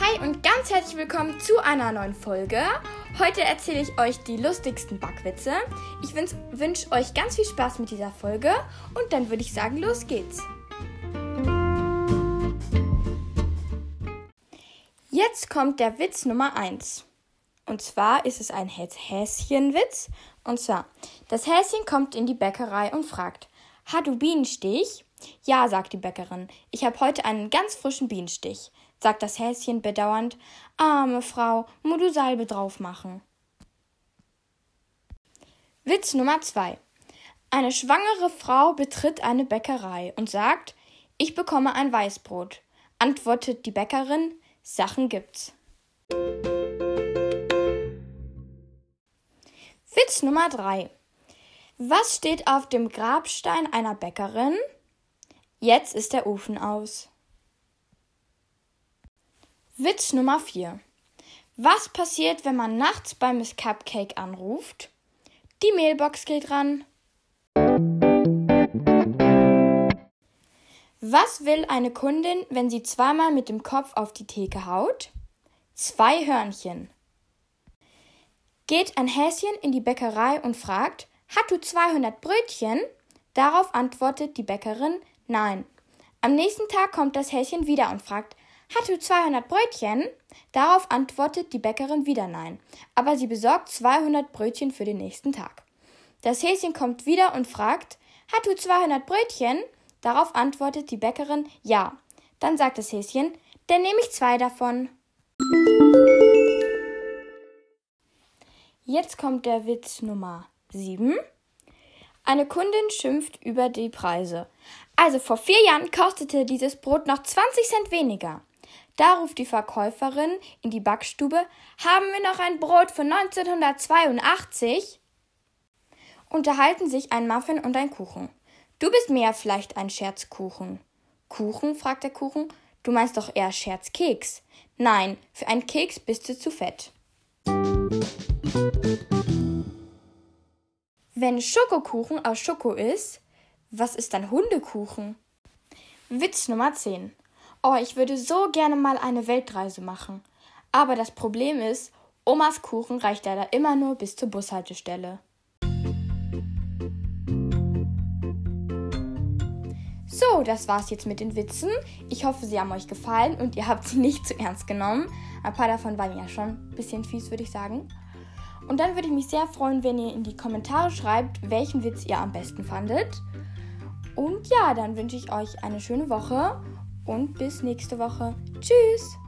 Hi und ganz herzlich willkommen zu einer neuen Folge. Heute erzähle ich euch die lustigsten Backwitze. Ich wünsche euch ganz viel Spaß mit dieser Folge und dann würde ich sagen, los geht's. Jetzt kommt der Witz Nummer 1. Und zwar ist es ein Häschenwitz. Und zwar, das Häschen kommt in die Bäckerei und fragt, Hat du Bienenstich? Ja, sagt die Bäckerin, ich habe heute einen ganz frischen Bienenstich sagt das Häschen bedauernd. Arme Frau, mu du Salbe drauf machen. Witz Nummer zwei. Eine schwangere Frau betritt eine Bäckerei und sagt, ich bekomme ein Weißbrot. Antwortet die Bäckerin, Sachen gibt's. Witz Nummer drei. Was steht auf dem Grabstein einer Bäckerin? Jetzt ist der Ofen aus. Witz Nummer 4. Was passiert, wenn man nachts bei Miss Cupcake anruft? Die Mailbox geht ran. Was will eine Kundin, wenn sie zweimal mit dem Kopf auf die Theke haut? Zwei Hörnchen. Geht ein Häschen in die Bäckerei und fragt, hat du 200 Brötchen? Darauf antwortet die Bäckerin, nein. Am nächsten Tag kommt das Häschen wieder und fragt, hat du 200 Brötchen? Darauf antwortet die Bäckerin wieder nein, aber sie besorgt 200 Brötchen für den nächsten Tag. Das Häschen kommt wieder und fragt, hat du 200 Brötchen? Darauf antwortet die Bäckerin ja. Dann sagt das Häschen, dann nehme ich zwei davon. Jetzt kommt der Witz Nummer 7. Eine Kundin schimpft über die Preise. Also vor vier Jahren kostete dieses Brot noch 20 Cent weniger. Da ruft die Verkäuferin in die Backstube, haben wir noch ein Brot von 1982? Unterhalten sich ein Muffin und ein Kuchen. Du bist mehr vielleicht ein Scherzkuchen. Kuchen? fragt der Kuchen. Du meinst doch eher Scherzkeks. Nein, für einen Keks bist du zu fett. Wenn Schokokuchen aus Schoko ist, was ist dann Hundekuchen? Witz Nummer 10. Oh, ich würde so gerne mal eine Weltreise machen. Aber das Problem ist, Omas Kuchen reicht leider immer nur bis zur Bushaltestelle. So, das war's jetzt mit den Witzen. Ich hoffe, sie haben euch gefallen und ihr habt sie nicht zu ernst genommen. Ein paar davon waren ja schon ein bisschen fies, würde ich sagen. Und dann würde ich mich sehr freuen, wenn ihr in die Kommentare schreibt, welchen Witz ihr am besten fandet. Und ja, dann wünsche ich euch eine schöne Woche und bis nächste Woche. Tschüss!